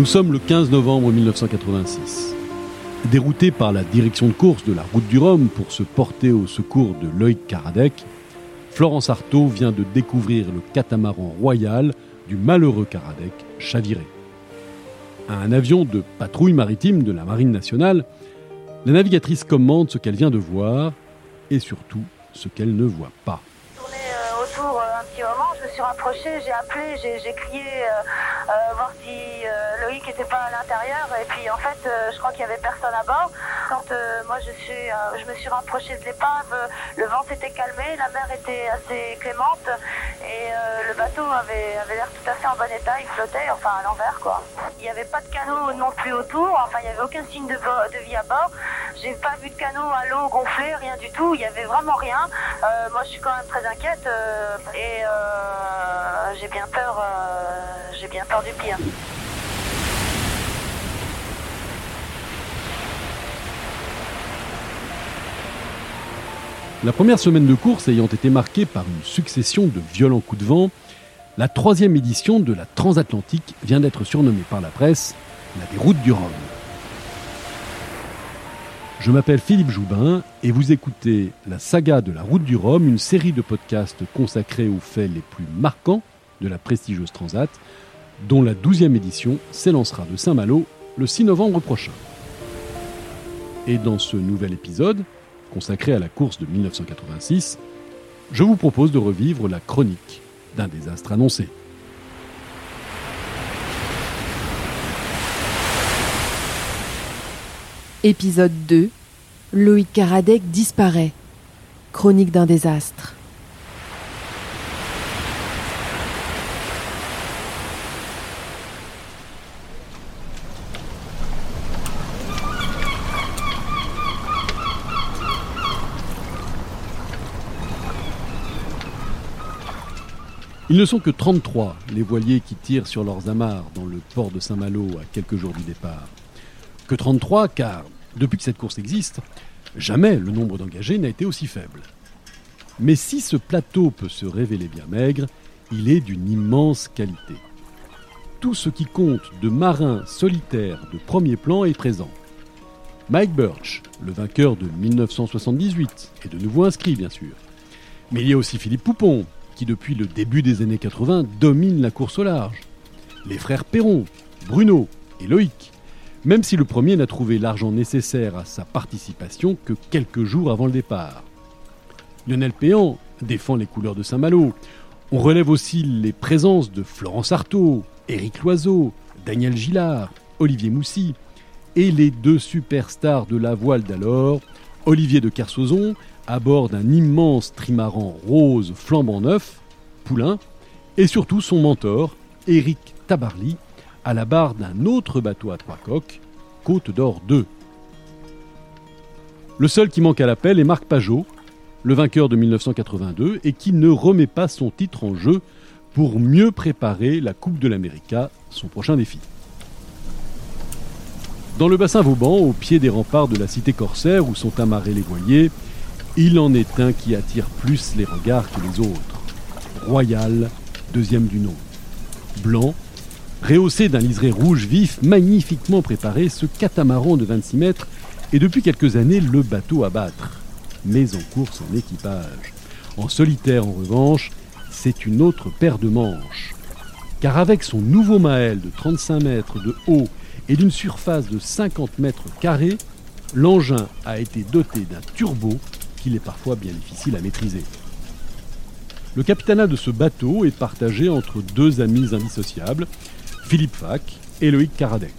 Nous sommes le 15 novembre 1986. Dérouté par la direction de course de la route du Rhum pour se porter au secours de Loïc Karadec, Florence Artaud vient de découvrir le catamaran royal du malheureux Karadec chaviré. À un avion de patrouille maritime de la Marine nationale, la navigatrice commande ce qu'elle vient de voir et surtout ce qu'elle ne voit pas. Euh, euh, je suis rapprochée, j'ai appelé, j'ai crié euh, euh, voir si euh, Loïc n'était pas à l'intérieur et puis en fait euh, je crois qu'il y avait personne à bord. Quand moi je suis, je me suis rapprochée de l'épave, le vent s'était calmé, la mer était assez clémente et le bateau avait, avait l'air tout à fait en bon état, il flottait, enfin à l'envers quoi. Il n'y avait pas de canot non plus autour, enfin il n'y avait aucun signe de, vie à bord. J'ai pas vu de canot à l'eau gonflé, rien du tout, il y avait vraiment rien. Moi je suis quand même très inquiète et j'ai bien peur, j'ai bien peur du pire. La première semaine de course ayant été marquée par une succession de violents coups de vent, la troisième édition de la transatlantique vient d'être surnommée par la presse la déroute du Rhum. Je m'appelle Philippe Joubin et vous écoutez La saga de la route du Rhum, une série de podcasts consacrés aux faits les plus marquants de la prestigieuse Transat, dont la douzième édition s'élancera de Saint-Malo le 6 novembre prochain. Et dans ce nouvel épisode, consacré à la course de 1986, je vous propose de revivre la chronique d'un désastre annoncé. Épisode 2 Loïc Karadec disparaît. Chronique d'un désastre. Ils ne sont que 33, les voiliers qui tirent sur leurs amarres dans le port de Saint-Malo à quelques jours du départ. Que 33, car depuis que cette course existe, jamais le nombre d'engagés n'a été aussi faible. Mais si ce plateau peut se révéler bien maigre, il est d'une immense qualité. Tout ce qui compte de marins solitaires de premier plan est présent. Mike Birch, le vainqueur de 1978, est de nouveau inscrit bien sûr. Mais il y a aussi Philippe Poupon, depuis le début des années 80 domine la course au large. Les frères Perron, Bruno et Loïc, même si le premier n'a trouvé l'argent nécessaire à sa participation que quelques jours avant le départ. Lionel Péan défend les couleurs de Saint-Malo. On relève aussi les présences de Florence Artaud, Éric Loiseau, Daniel Gillard, Olivier Moussy et les deux superstars de la voile d'alors, Olivier de Kersauzon à bord d'un immense trimaran rose flambant neuf, Poulain, et surtout son mentor, Éric Tabarly, à la barre d'un autre bateau à trois coques, Côte d'Or 2. Le seul qui manque à l'appel est Marc Pajot, le vainqueur de 1982, et qui ne remet pas son titre en jeu pour mieux préparer la Coupe de l'América, son prochain défi. Dans le bassin Vauban, au pied des remparts de la cité corsaire où sont amarrés les voiliers, il en est un qui attire plus les regards que les autres. Royal, deuxième du nom. Blanc, rehaussé d'un liseré rouge vif, magnifiquement préparé, ce catamaran de 26 mètres est depuis quelques années le bateau à battre, mais en course en équipage. En solitaire, en revanche, c'est une autre paire de manches. Car avec son nouveau Maël de 35 mètres de haut et d'une surface de 50 mètres carrés, l'engin a été doté d'un turbo qu'il est parfois bien difficile à maîtriser. Le capitanat de ce bateau est partagé entre deux amis indissociables, Philippe Fac et Loïc Karadec.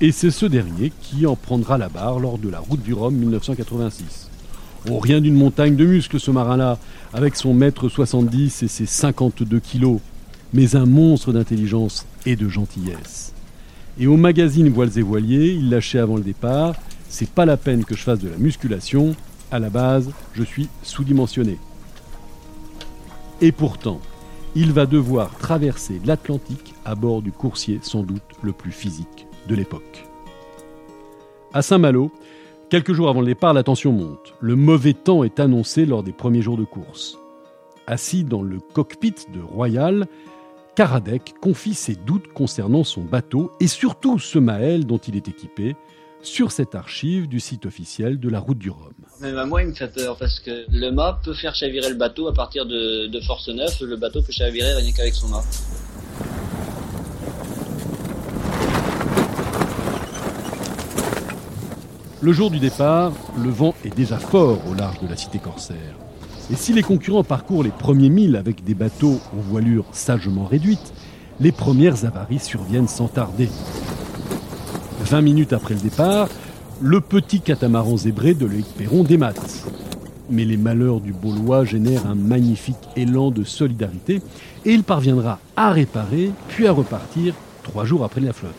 Et c'est ce dernier qui en prendra la barre lors de la route du Rhum 1986. Oh, rien d'une montagne de muscles ce marin-là, avec son mètre 70 et ses 52 kilos, mais un monstre d'intelligence et de gentillesse. Et au magazine Voiles et Voiliers, il lâchait avant le départ C'est pas la peine que je fasse de la musculation, à la base, je suis sous-dimensionné. Et pourtant, il va devoir traverser l'Atlantique à bord du coursier sans doute le plus physique de l'époque. À Saint-Malo, quelques jours avant le départ, la tension monte. Le mauvais temps est annoncé lors des premiers jours de course. Assis dans le cockpit de Royal, Karadec confie ses doutes concernant son bateau et surtout ce Maël dont il est équipé sur cette archive du site officiel de la route du Rhum. Même à moi, il me fait peur parce que le mât peut faire chavirer le bateau à partir de, de force neuf. Le bateau peut chavirer rien qu'avec son mât. Le jour du départ, le vent est déjà fort au large de la cité corsaire. Et si les concurrents parcourent les premiers milles avec des bateaux aux voilures sagement réduites, les premières avaries surviennent sans tarder. 20 minutes après le départ, le petit catamaran zébré de Loïc Perron démate. Mais les malheurs du Baulois génèrent un magnifique élan de solidarité et il parviendra à réparer puis à repartir trois jours après la flotte.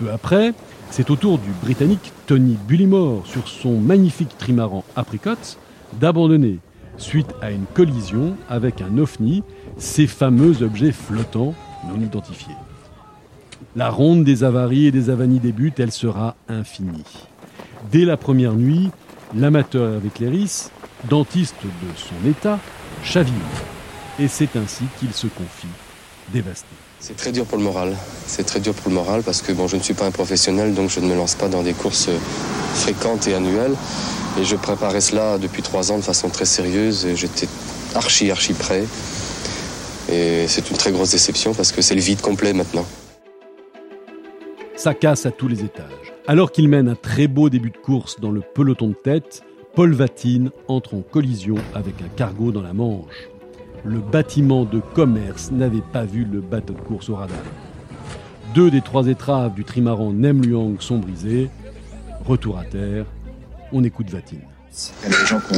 Peu après, c'est au tour du Britannique Tony Bullimore sur son magnifique trimaran Apricot d'abandonner suite à une collision avec un ovni, ces fameux objets flottants non identifiés. La ronde des avaries et des avanies débute, elle sera infinie. Dès la première nuit, l'amateur avec Léris, dentiste de son état, chavire. Et c'est ainsi qu'il se confie, dévasté. C'est très dur pour le moral. C'est très dur pour le moral parce que bon, je ne suis pas un professionnel, donc je ne me lance pas dans des courses fréquentes et annuelles. Et je préparais cela depuis trois ans de façon très sérieuse j'étais archi, archi prêt. Et c'est une très grosse déception parce que c'est le vide complet maintenant. Ça casse à tous les étages. Alors qu'il mène un très beau début de course dans le peloton de tête, Paul Vatine entre en collision avec un cargo dans la Manche le bâtiment de commerce n'avait pas vu le bateau de course au radar. Deux des trois étraves du trimaran Nem Luang sont brisées. Retour à terre, on écoute Vatine. Il y a des gens qui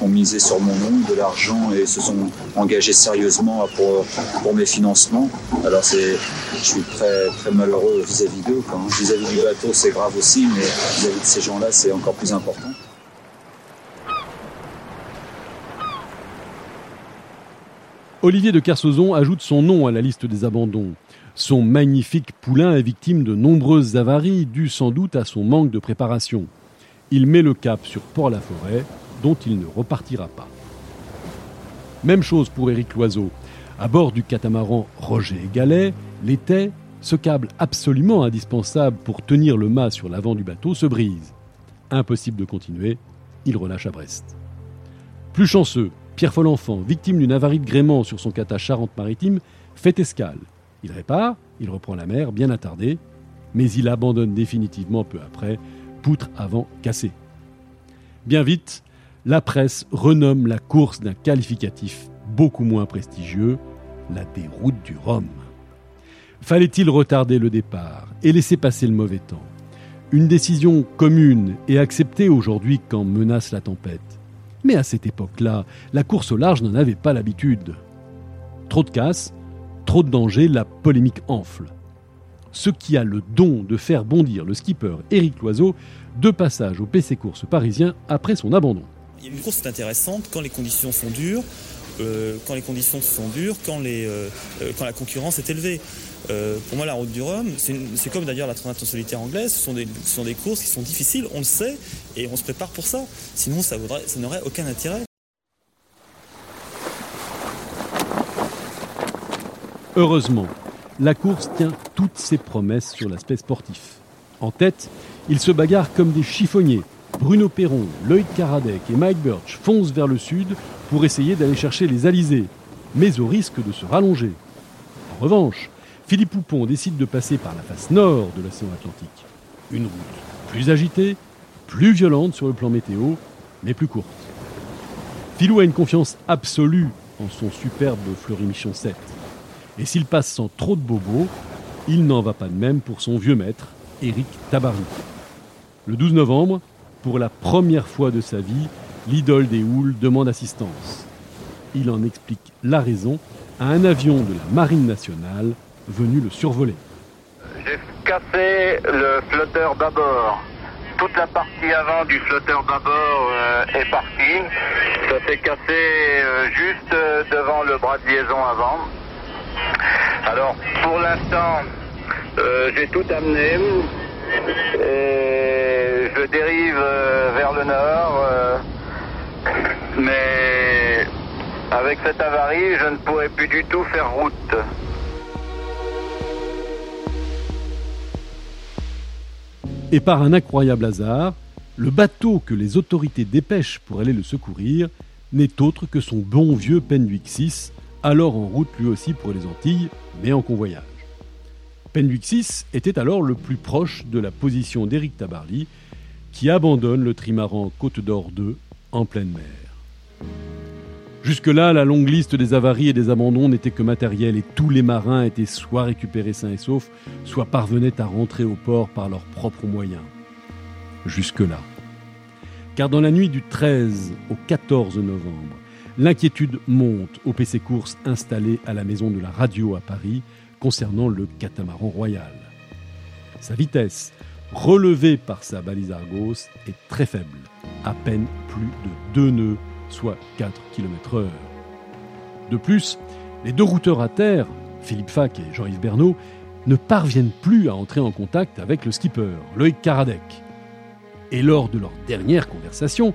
ont, misé sur mon nom de l'argent et se sont engagés sérieusement pour, mes financements. Alors c'est, je suis très, très malheureux vis-à-vis d'eux. Vis-à-vis du bateau, c'est grave aussi, mais vis-à-vis de ces gens-là, c'est encore plus important. Olivier de Kersauzon ajoute son nom à la liste des abandons. Son magnifique poulain est victime de nombreuses avaries, dues sans doute à son manque de préparation. Il met le cap sur Port-la-Forêt, dont il ne repartira pas. Même chose pour Éric Loiseau. À bord du catamaran Roger Gallet, l'été, ce câble absolument indispensable pour tenir le mât sur l'avant du bateau se brise. Impossible de continuer, il relâche à Brest. Plus chanceux, Pierre Follenfant, victime d'une avarie de gréement sur son cata Charente-Maritime, fait escale. Il répare, il reprend la mer, bien attardé, mais il abandonne définitivement peu après, poutre avant cassée. Bien vite, la presse renomme la course d'un qualificatif beaucoup moins prestigieux, la déroute du Rhum. Fallait-il retarder le départ et laisser passer le mauvais temps? Une décision commune et acceptée aujourd'hui quand menace la tempête. Mais à cette époque-là, la course au large n'en avait pas l'habitude. Trop de casse, trop de danger, la polémique enfle. Ce qui a le don de faire bondir le skipper Éric Loiseau de passage au PC Course parisien après son abandon. Une course est intéressante quand les conditions sont dures, euh, quand les conditions sont dures, quand, les, euh, euh, quand la concurrence est élevée. pour moi, la route du Rhum, c'est comme d'ailleurs la Trinité solitaire anglaise, ce sont, des, ce sont des courses qui sont difficiles, on le sait, et on se prépare pour ça. Sinon, ça, ça n'aurait aucun intérêt. Heureusement, la course tient toutes ses promesses sur l'aspect sportif. En tête, ils se bagarrent comme des chiffonniers. Bruno Perron, Lloyd Karadec et Mike Birch foncent vers le sud pour essayer d'aller chercher les alizés, mais au risque de se rallonger. En revanche, Philippe Poupon décide de passer par la face nord de l'océan Atlantique. Une route plus agitée, plus violente sur le plan météo, mais plus courte. Philou a une confiance absolue en son superbe Fleury-Michon 7. Et s'il passe sans trop de bobos, il n'en va pas de même pour son vieux maître, Éric Tabarly. Le 12 novembre, pour la première fois de sa vie, l'idole des houles demande assistance. Il en explique la raison à un avion de la Marine nationale venu le survoler. J'ai cassé le flotteur d'abord. Toute la partie avant du flotteur d'abord euh, est partie. Ça s'est cassé euh, juste euh, devant le bras de liaison avant. Alors pour l'instant, j'ai tout amené et je dérive vers le nord mais Avec cette avarie, je ne pourrais plus du tout faire route. Et par un incroyable hasard, le bateau que les autorités dépêchent pour aller le secourir n'est autre que son bon vieux Penwick 6, alors en route lui aussi pour les Antilles, mais en convoyage. 6 était alors le plus proche de la position d'Éric Tabarly, qui abandonne le trimaran Côte d'Or 2 en pleine mer. Jusque-là, la longue liste des avaries et des abandons n'était que matériel et tous les marins étaient soit récupérés sains et saufs, soit parvenaient à rentrer au port par leurs propres moyens. Jusque-là. Car dans la nuit du 13 au 14 novembre, l'inquiétude monte au PC Course installé à la maison de la radio à Paris concernant le catamaran royal. Sa vitesse, relevée par sa balise Argos, est très faible, à peine plus de 2 nœuds, soit 4 km/h. De plus, les deux routeurs à terre, Philippe Fac et Jean-Yves Bernot, ne parviennent plus à entrer en contact avec le skipper, Loïc Karadec. Et lors de leur dernière conversation,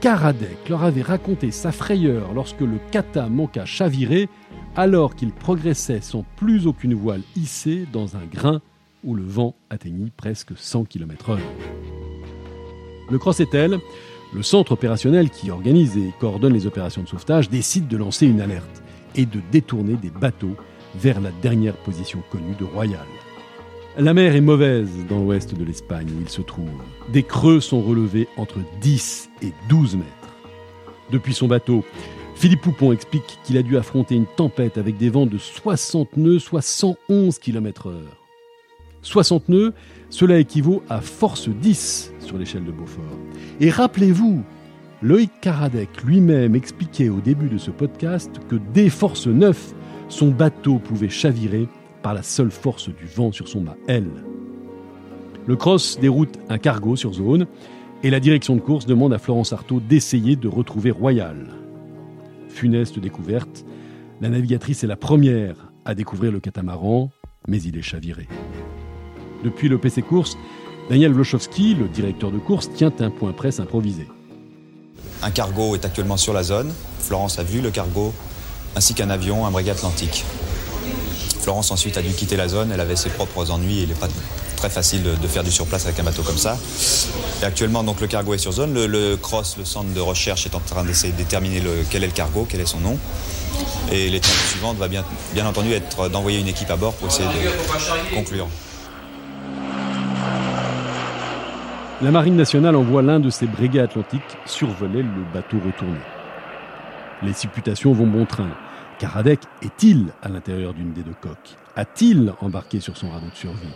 Karadec leur avait raconté sa frayeur lorsque le kata manqua chavirer alors qu'il progressait sans plus aucune voile hissée dans un grain où le vent atteignit presque 100 km/h. Le Cross-Etel, le centre opérationnel qui organise et coordonne les opérations de sauvetage, décide de lancer une alerte et de détourner des bateaux vers la dernière position connue de Royal. La mer est mauvaise dans l'ouest de l'Espagne où il se trouve. Des creux sont relevés entre 10 et 12 mètres. Depuis son bateau, Philippe Poupon explique qu'il a dû affronter une tempête avec des vents de 60 nœuds, soit 111 km/h. 60 nœuds, cela équivaut à force 10 sur l'échelle de Beaufort. Et rappelez-vous, Loïc Karadec lui-même expliquait au début de ce podcast que dès force 9, son bateau pouvait chavirer par la seule force du vent sur son mât L. Le cross déroute un cargo sur zone et la direction de course demande à Florence Artaud d'essayer de retrouver Royal. Funeste découverte, la navigatrice est la première à découvrir le catamaran, mais il est chaviré. Depuis le PC Course, Daniel Wlochowski, le directeur de course, tient un point presse improvisé. Un cargo est actuellement sur la zone. Florence a vu le cargo, ainsi qu'un avion, un breguet atlantique. Florence ensuite a dû quitter la zone, elle avait ses propres ennuis, il n'est pas très facile de, faire du surplace avec un bateau comme ça. Et actuellement, donc, le cargo est sur zone. Le, le CROSS, le centre de recherche, est en train d'essayer de déterminer le, quel est le cargo, quel est son nom. Et l'étape suivante va bien, bien entendu être d'envoyer une équipe à bord pour essayer de conclure. La Marine nationale envoie l'un de ses brigades atlantiques survoler le bateau retourné. Les supputations vont bon train. Karadec est-il à l'intérieur d'une des deux coques A-t-il embarqué sur son radeau de survie?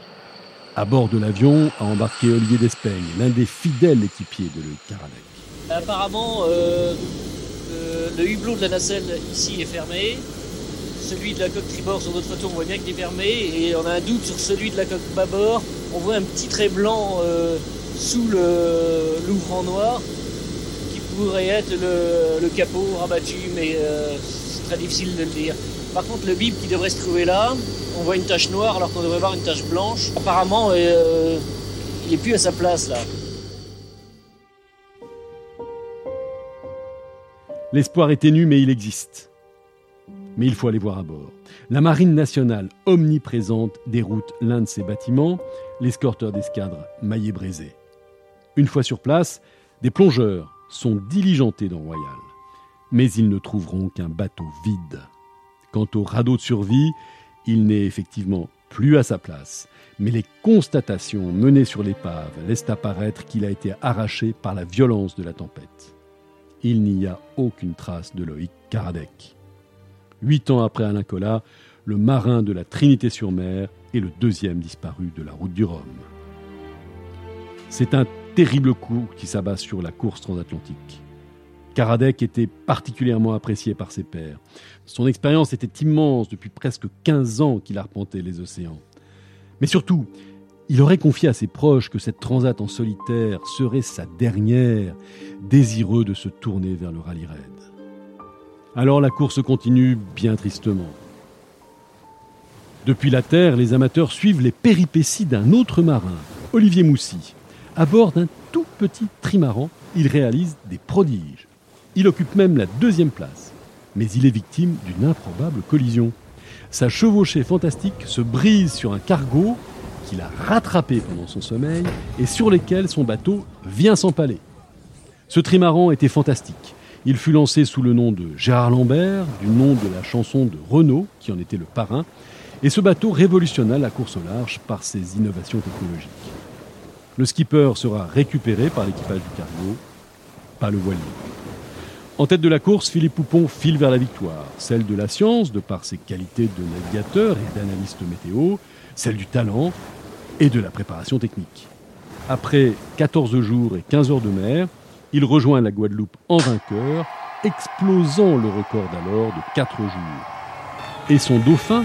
À bord de l'avion a embarqué Olivier Despeigne, l'un des fidèles équipiers de Loïc Karadec. Apparemment, euh, euh, le hublot de la nacelle ici est fermé. Celui de la coque tribord sur notre photo, on voit bien qu'il est fermé. Et on a un doute sur celui de la coque bâbord. On voit un petit trait blanc euh, sous l'ouvrant noir qui pourrait être le, capot rabattu, mais difficile de le dire. Par contre, le bib qui devrait se trouver là, on voit une tache noire alors qu'on devrait voir une tache blanche. Apparemment, euh, il est plus à sa place là. L'espoir est ténu, mais il existe. Mais il faut aller voir à bord. La marine nationale, omniprésente, déroute l'un de ses bâtiments, l'escorteur d'escadre Maillet-Brézé. Une fois sur place, des plongeurs sont diligentés dans Royal. Mais ils ne trouveront qu'un bateau vide. Quant au radeau de survie, il n'est effectivement plus à sa place. Mais les constatations menées sur l'épave laissent apparaître qu'il a été arraché par la violence de la tempête. Il n'y a aucune trace de Loïc Karadec. Huit ans après Alain Collat, le marin de la Trinité-sur-Mer est le deuxième disparu de la route du Rhum. C'est un terrible coup qui s'abat sur la course transatlantique. Karadec était particulièrement apprécié par ses pairs. Son expérience était immense depuis presque 15 ans qu'il arpentait les océans. Mais surtout, il aurait confié à ses proches que cette transat en solitaire serait sa dernière, désireux de se tourner vers le rallye raid. Alors la course continue bien tristement. Depuis la Terre, les amateurs suivent les péripéties d'un autre marin, Olivier Moussy. À bord d'un tout petit trimaran, il réalise des prodiges. Il occupe même la deuxième place. mais il est victime d'une improbable collision. Sa chevauchée fantastique se brise sur un cargo qu'il a rattrapé pendant son sommeil et sur lesquels son bateau vient s'empaler. Ce trimaran était fantastique. Il fut lancé sous le nom de Gérard Lambert, du nom de la chanson de Renault, qui en était le parrain, et ce bateau révolutionna la course au large par ses innovations technologiques. Le skipper sera récupéré par l'équipage du cargo, pas le voilier. En tête de la course, Philippe Poupon file vers la victoire, celle de la science, de par ses qualités de navigateur et d'analyste météo, celle du talent et de la préparation technique. Après 14 jours et 15 heures de mer, il rejoint la Guadeloupe en vainqueur, explosant le record d'alors de 4 jours. Et son dauphin,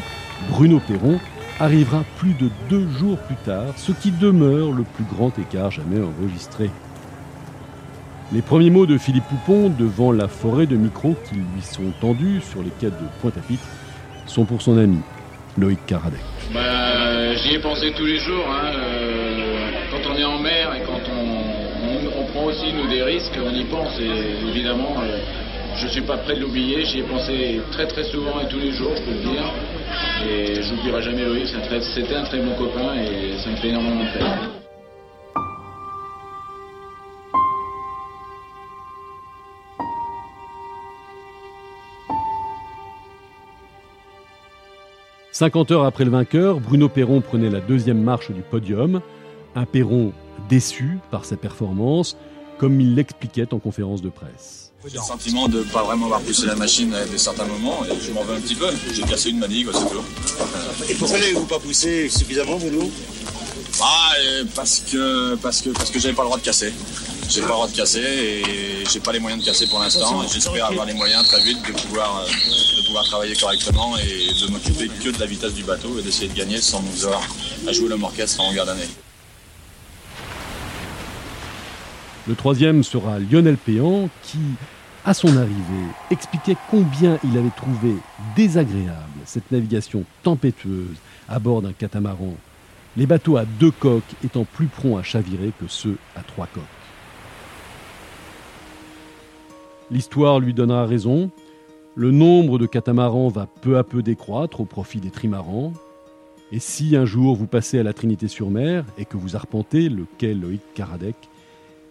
Bruno Perron, arrivera plus de deux jours plus tard, ce qui demeure le plus grand écart jamais enregistré. Les premiers mots de Philippe Poupon devant la forêt de micros qui lui sont tendus sur les quais de Pointe-à-Pitre sont pour son ami, Loïc Caradec. Bah, J'y ai pensé tous les jours. Hein, euh, quand on est en mer et quand on, on, prend aussi nous des risques, on y pense. Et évidemment, euh, je ne suis pas prêt de l'oublier. J'y ai pensé très très souvent et tous les jours, je peux le dire. Et je n'oublierai jamais Loïc. C'était un très bon copain et ça me fait énormément de peine. 50 heures après le vainqueur, Bruno Perron prenait la deuxième marche du podium, un Perron déçu par sa performance, comme il l'expliquait en conférence de presse. J'ai le sentiment de ne pas vraiment avoir poussé la machine à certains moments et je m'en veux un petit peu. J'ai cassé une manille, c'est tout. Et pourquoi n'avez-vous pas poussé suffisamment, Bruno? Ah, parce que parce que parce que j'avais pas le droit de casser. J'ai pas le droit de casser et j'ai pas les moyens de casser pour l'instant. J'espère avoir les moyens très vite de pouvoir, de pouvoir travailler correctement et de m'occuper que de la vitesse du bateau et d'essayer de gagner sans nous avoir à jouer l'homme orchestre en longueur d'année. Le troisième sera Lionel Péan qui, à son arrivée, expliquait combien il avait trouvé désagréable cette navigation tempétueuse à bord d'un catamaran, les bateaux à deux coques étant plus prompts à chavirer que ceux à trois coques. L'histoire lui donnera raison. Le nombre de catamarans va peu à peu décroître au profit des trimarans. Et si un jour vous passez à la Trinité-sur-Mer et que vous arpentez le quai Loïc Caradec,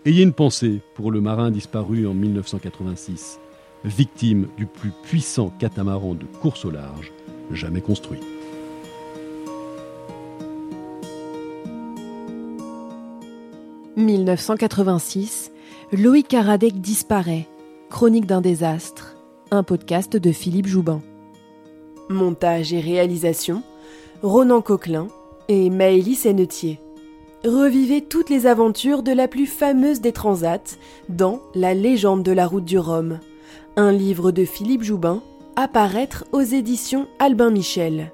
ayez une pensée pour le marin disparu en 1986, victime du plus puissant catamaran de course au large jamais construit. « 1986, Loïc Caradec disparaît Chronique d'un désastre, un podcast de Philippe Joubin. Montage et réalisation, Ronan Coquelin et Maëlys Sennetier. Revivez toutes les aventures de la plus fameuse des transats dans La légende de la route du Rhum, un livre de Philippe Joubin, à paraître aux éditions Albin Michel.